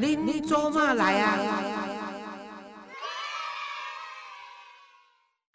您做嘛来啊？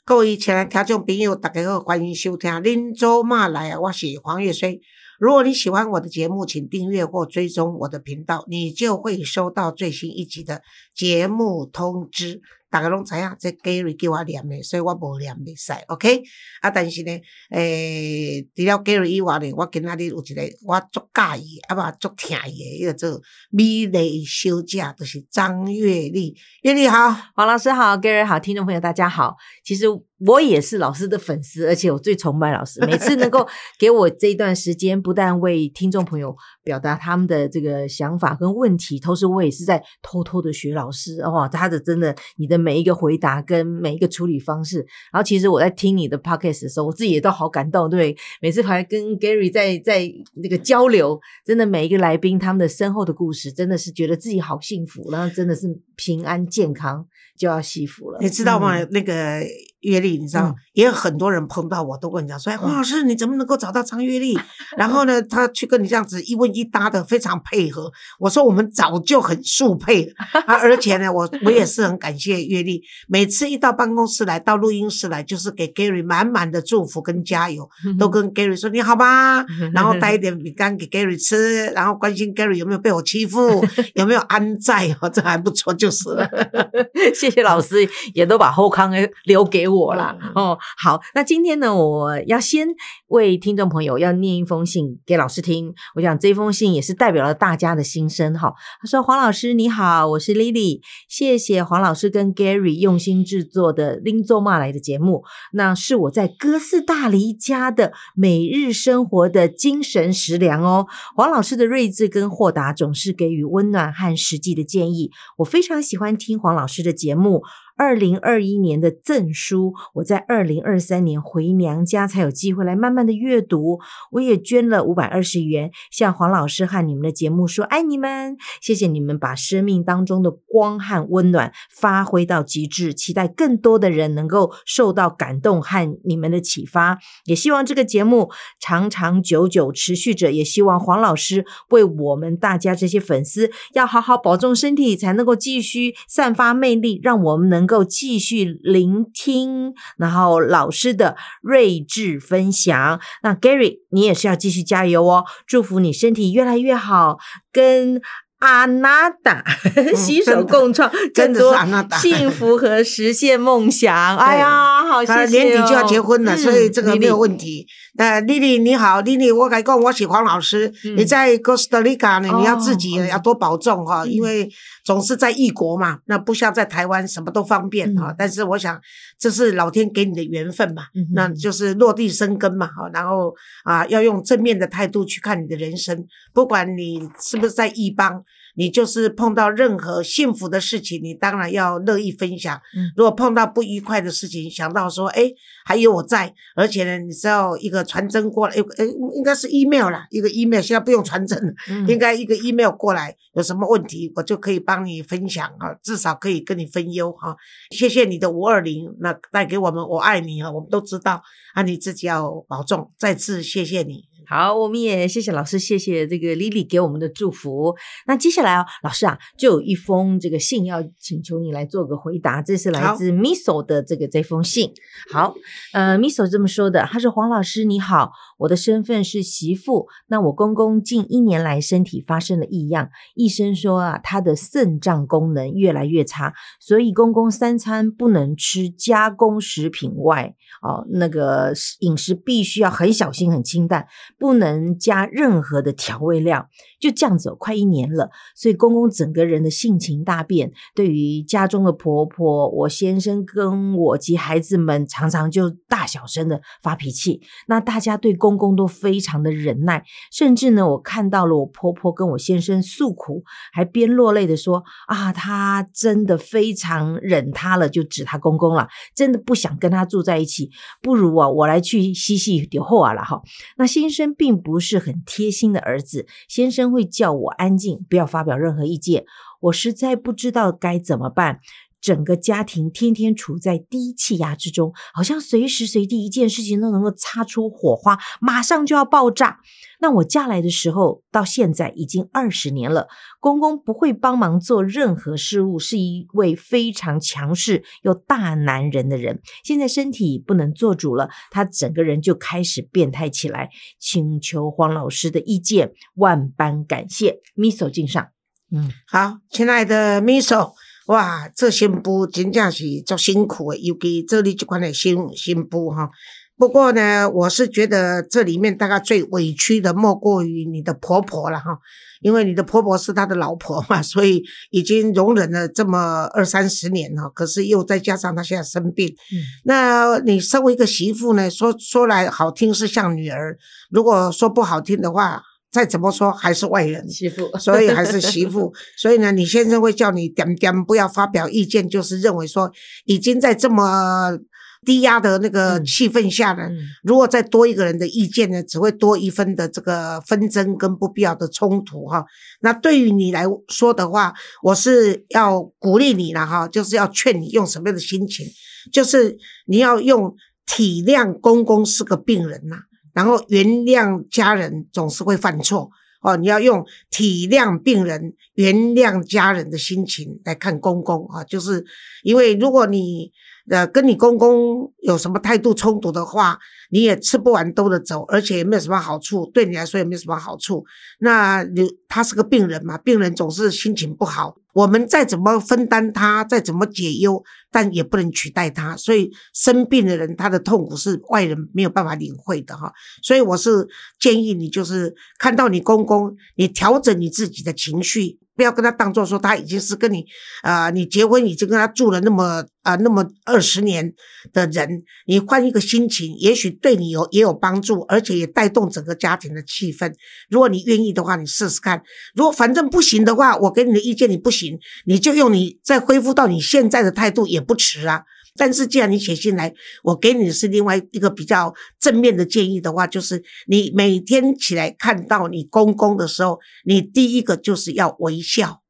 各位亲爱的听众朋友，大家好，欢迎收听《您做嘛来啊》，我是黄月水。如果你喜欢我的节目，请订阅或追踪我的频道，你就会收到最新一集的节目通知。大家拢知影，这 Gary 叫我念的，所以我无念袂使，OK？啊，但是呢，诶，除了 Gary 以外呢，我今仔日有一个我足介意，啊嘛足听伊的，一个做美丽小姐，就是张月丽。月丽好，黄老师好，Gary 好，听众朋友大家好。其实我也是老师的粉丝，而且我最崇拜老师。每次能够给我这一段时间，不但为听众朋友表达他们的这个想法跟问题，同时我也是在偷偷的学老师。哇，他的真的，你的每一个回答跟每一个处理方式，然后其实我在听你的 podcast 的时候，我自己也都好感动。对，每次还跟 Gary 在在那个交流，真的每一个来宾他们的身后的故事，真的是觉得自己好幸福，然后真的是平安健康就要幸福了。你知道吗？那个。阅历，你知道，也有很多人碰到我都跟你讲说：“哎，黄老师，你怎么能够找到张月历？”然后呢，他去跟你这样子一问一答的，非常配合。我说我们早就很速配啊，而且呢，我我也是很感谢月历，每次一到办公室来到录音室来，就是给 Gary 满满的祝福跟加油，都跟 Gary 说你好吗？然后带一点饼干给 Gary 吃，然后关心 Gary 有没有被我欺负，有没有安在，这还不错，就是了。谢谢老师，也都把后康留给我。我啦哦，好，那今天呢，我要先为听众朋友要念一封信给老师听。我想这封信也是代表了大家的心声哈。他说：“黄老师你好，我是 Lily，谢谢黄老师跟 Gary 用心制作的《拎走骂来》的节目，那是我在哥斯大黎加的每日生活的精神食粮哦。黄老师的睿智跟豁达总是给予温暖和实际的建议，我非常喜欢听黄老师的节目。”二零二一年的赠书，我在二零二三年回娘家才有机会来慢慢的阅读。我也捐了五百二十元，向黄老师和你们的节目说爱你们，谢谢你们把生命当中的光和温暖发挥到极致，期待更多的人能够受到感动和你们的启发。也希望这个节目长长久久持续着，也希望黄老师为我们大家这些粉丝要好好保重身体，才能够继续散发魅力，让我们能。能够继续聆听，然后老师的睿智分享。那 Gary，你也是要继续加油哦！祝福你身体越来越好，跟阿娜达 携手共创更多幸福和实现梦想。哎呀，好谢谢！年底就要结婚了，所以这个没有问题。那丽丽你好，丽丽，我讲我是黄老师，你在哥斯达黎加呢，你要自己要多保重哈，因为。总是在异国嘛，那不像在台湾什么都方便哈。但是我想，这是老天给你的缘分嘛，那就是落地生根嘛哈。然后啊，要用正面的态度去看你的人生，不管你是不是在异邦。你就是碰到任何幸福的事情，你当然要乐意分享。如果碰到不愉快的事情，想到说，哎，还有我在，而且呢，你知道一个传真过来，哎，应该是 email 啦，一个 email 现在不用传真了，应该一个 email 过来，有什么问题我就可以帮你分享啊，至少可以跟你分忧哈。谢谢你的五二零，那带给我们我爱你啊，我们都知道啊，你自己要保重，再次谢谢你。好，我们也谢谢老师，谢谢这个 Lily 给我们的祝福。那接下来哦，老师啊，就有一封这个信要请求你来做个回答。这是来自 Miso 的这个这封信。好，呃，Miso 这么说的，他说：“黄老师你好，我的身份是媳妇。那我公公近一年来身体发生了异样，医生说啊，他的肾脏功能越来越差，所以公公三餐不能吃加工食品外，哦，那个饮食必须要很小心、很清淡。”不能加任何的调味料，就这样子，快一年了，所以公公整个人的性情大变。对于家中的婆婆，我先生跟我及孩子们，常常就大小声的发脾气。那大家对公公公都非常的忍耐，甚至呢，我看到了我婆婆跟我先生诉苦，还边落泪的说：“啊，她真的非常忍他了，就指他公公了，真的不想跟他住在一起，不如啊，我来去嬉戏点货了哈。”那先生。并不是很贴心的儿子，先生会叫我安静，不要发表任何意见。我实在不知道该怎么办。整个家庭天天处在低气压之中，好像随时随地一件事情都能够擦出火花，马上就要爆炸。那我嫁来的时候，到现在已经二十年了。公公不会帮忙做任何事务，是一位非常强势又大男人的人。现在身体不能做主了，他整个人就开始变态起来。请求黄老师的意见，万般感谢。咪手敬上，嗯，好，亲爱的咪手，哇，这新妇真正是足辛苦的，尤其这里这款的新新妇哈。不过呢，我是觉得这里面大概最委屈的莫过于你的婆婆了哈，因为你的婆婆是他的老婆嘛，所以已经容忍了这么二三十年了，可是又再加上她现在生病，那你身为一个媳妇呢，说说来好听是像女儿，如果说不好听的话，再怎么说还是外人。媳妇，所以还是媳妇，所以呢，你先生会叫你点点不要发表意见，就是认为说已经在这么。低压的那个气氛下呢，如果再多一个人的意见呢，只会多一分的这个纷争跟不必要的冲突哈。那对于你来说的话，我是要鼓励你了哈，就是要劝你用什么样的心情，就是你要用体谅公公是个病人呐，然后原谅家人总是会犯错哦，你要用体谅病人、原谅家人的心情来看公公啊，就是因为如果你。呃，跟你公公有什么态度冲突的话，你也吃不完兜着走，而且也没有什么好处，对你来说也没有什么好处。那你他是个病人嘛，病人总是心情不好。我们再怎么分担他，再怎么解忧，但也不能取代他。所以生病的人，他的痛苦是外人没有办法领会的哈。所以我是建议你，就是看到你公公，你调整你自己的情绪。不要跟他当做说他已经是跟你，啊，你结婚已经跟他住了那么啊那么二十年的人，你换一个心情，也许对你有也有帮助，而且也带动整个家庭的气氛。如果你愿意的话，你试试看。如果反正不行的话，我给你的意见你不行，你就用你再恢复到你现在的态度也不迟啊。但是，既然你写信来，我给你是另外一个比较正面的建议的话，就是你每天起来看到你公公的时候，你第一个就是要微笑，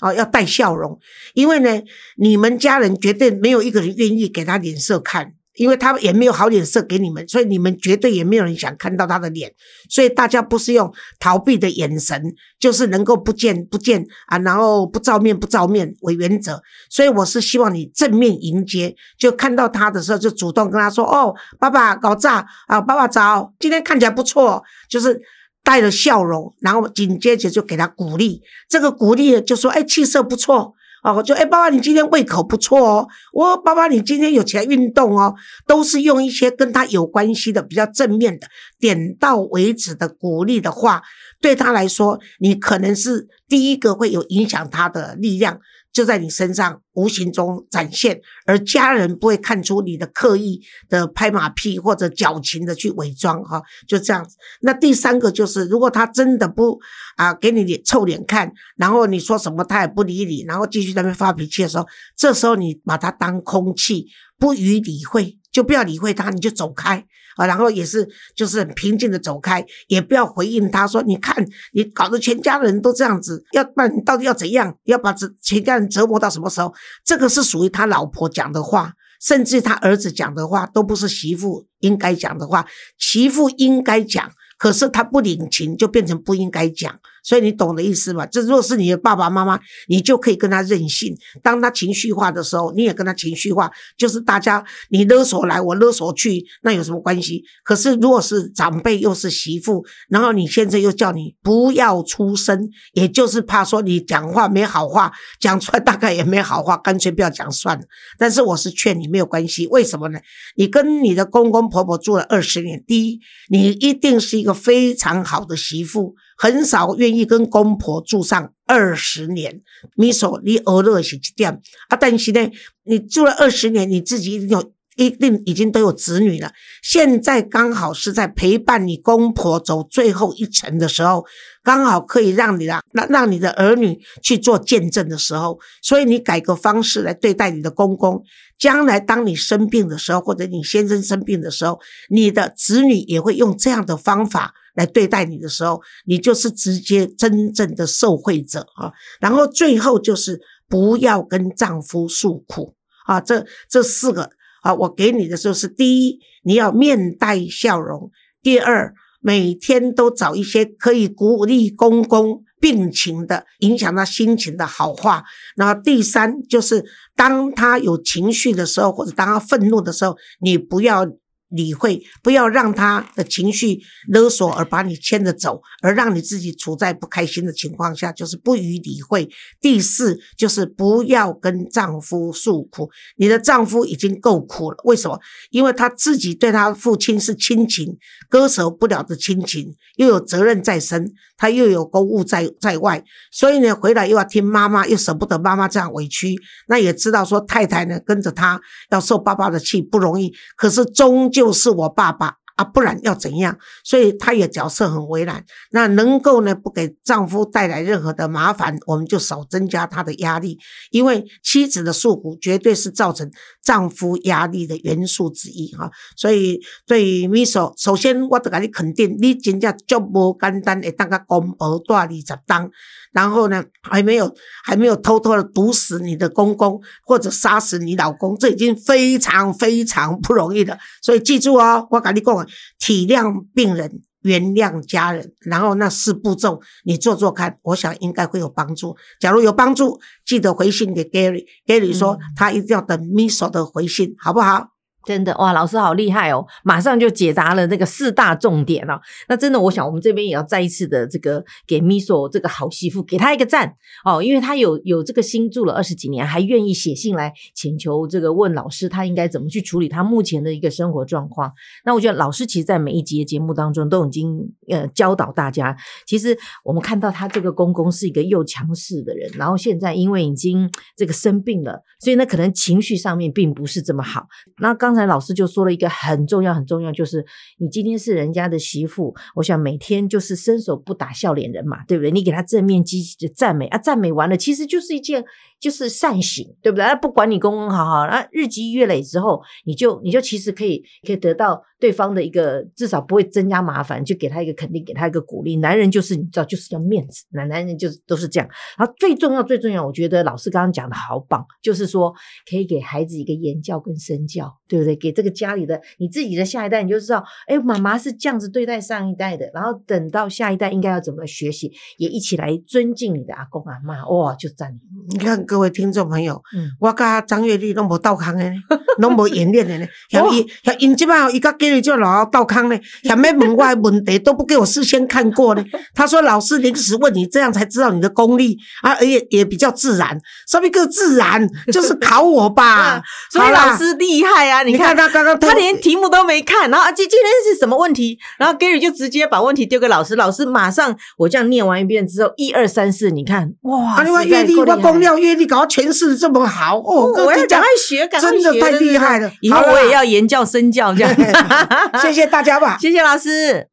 哦，要带笑容，因为呢，你们家人绝对没有一个人愿意给他脸色看。因为他也没有好脸色给你们，所以你们绝对也没有人想看到他的脸，所以大家不是用逃避的眼神，就是能够不见不见啊，然后不照面不照面为原则。所以我是希望你正面迎接，就看到他的时候就主动跟他说：“哦，爸爸搞炸啊，爸爸早，今天看起来不错。”就是带着笑容，然后紧接着就给他鼓励，这个鼓励就说：“哎，气色不错。”哦，就哎，爸爸，你今天胃口不错哦。我爸爸，你今天有起来运动哦，都是用一些跟他有关系的比较正面的、点到为止的鼓励的话，对他来说，你可能是第一个会有影响他的力量。就在你身上无形中展现，而家人不会看出你的刻意的拍马屁或者矫情的去伪装哈，就这样子。那第三个就是，如果他真的不啊给你脸臭脸看，然后你说什么他也不理你，然后继续在那边发脾气的时候，这时候你把他当空气，不予理会，就不要理会他，你就走开。啊，然后也是，就是很平静的走开，也不要回应他说：“你看，你搞得全家人都这样子，要不然你到底要怎样？要把这全家人折磨到什么时候？”这个是属于他老婆讲的话，甚至他儿子讲的话，都不是媳妇应该讲的话。媳妇应该讲，可是他不领情，就变成不应该讲。所以你懂的意思吧？这若是你的爸爸妈妈，你就可以跟他任性。当他情绪化的时候，你也跟他情绪化，就是大家你勒索来，我勒索去，那有什么关系？可是如果是长辈又是媳妇，然后你现在又叫你不要出声，也就是怕说你讲话没好话讲出来，大概也没好话，干脆不要讲算了。但是我是劝你没有关系，为什么呢？你跟你的公公婆婆住了二十年，第一，你一定是一个非常好的媳妇。很少愿意跟公婆住上二十年，你说你偶尔是这样啊，但是呢，你住了二十年，你自己一定有一定已经都有子女了，现在刚好是在陪伴你公婆走最后一程的时候，刚好可以让你的让让你的儿女去做见证的时候，所以你改个方式来对待你的公公，将来当你生病的时候，或者你先生生病的时候，你的子女也会用这样的方法。来对待你的时候，你就是直接真正的受惠者啊。然后最后就是不要跟丈夫诉苦啊。这这四个啊，我给你的就是第一，你要面带笑容；第二，每天都找一些可以鼓励公公病情的、影响他心情的好话。然后第三，就是当他有情绪的时候，或者当他愤怒的时候，你不要。理会，不要让他的情绪勒索而把你牵着走，而让你自己处在不开心的情况下，就是不予理会。第四，就是不要跟丈夫诉苦，你的丈夫已经够苦了。为什么？因为他自己对他父亲是亲情，割舍不了的亲情，又有责任在身，他又有公务在在外，所以呢，回来又要听妈妈，又舍不得妈妈这样委屈，那也知道说太太呢跟着他要受爸爸的气不容易，可是终究。就是我爸爸啊，不然要怎样？所以她也角色很为难。那能够呢，不给丈夫带来任何的麻烦，我们就少增加他的压力。因为妻子的诉苦，绝对是造成丈夫压力的元素之一哈。所以对于 Miso，首先我得给你肯定，你真正就无简单会当个公婆带二十当。然后呢，还没有还没有偷偷的毒死你的公公，或者杀死你老公，这已经非常非常不容易了。所以记住哦，我跟你讲，体谅病人，原谅家人，然后那四步骤你做做看，我想应该会有帮助。假如有帮助，记得回信给 Gary，Gary 说他一定要等 Miso 的回信，好不好？真的哇，老师好厉害哦！马上就解答了那个四大重点哦。那真的，我想我们这边也要再一次的这个给 Miso 这个好媳妇给她一个赞哦，因为她有有这个心住了二十几年，还愿意写信来请求这个问老师，她应该怎么去处理她目前的一个生活状况。那我觉得老师其实在每一集的节目当中都已经呃教导大家，其实我们看到他这个公公是一个又强势的人，然后现在因为已经这个生病了，所以呢可能情绪上面并不是这么好。那刚刚才老师就说了一个很重要、很重要，就是你今天是人家的媳妇，我想每天就是伸手不打笑脸人嘛，对不对？你给他正面积极的赞美啊，赞美完了，其实就是一件就是善行，对不对？那不管你公公好好，那日积月累之后，你就你就其实可以可以得到。对方的一个至少不会增加麻烦，就给他一个肯定，给他一个鼓励。男人就是你知道，就是要面子，男男人就是都是这样。然后最重要、最重要，我觉得老师刚刚讲的好棒，就是说可以给孩子一个言教跟身教，对不对？给这个家里的你自己的下一代，你就知道，哎，妈妈是这样子对待上一代的。然后等到下一代应该要怎么学习，也一起来尊敬你的阿公阿妈。哇，就赞你！你看各位听众朋友，嗯，我跟张月丽都无道康的，都无演练的呢。像伊像因即摆伊甲给。就老道康呢，想咩门外问题都不给我事先看过呢。他说老师临时问你，这样才知道你的功力啊，而且也比较自然。什么个自然？就是考我吧。所以老师厉害啊！你看他刚刚他连题目都没看，然后今今天是什么问题？然后 Gary 就直接把问题丢给老师，老师马上我这样念完一遍之后，一二三四，你看哇！另外阅历、我功料、阅历搞诠释这么好哦，我要赶快学，真的太厉害了。以后我也要言教身教这样。谢谢大家吧，谢谢老师。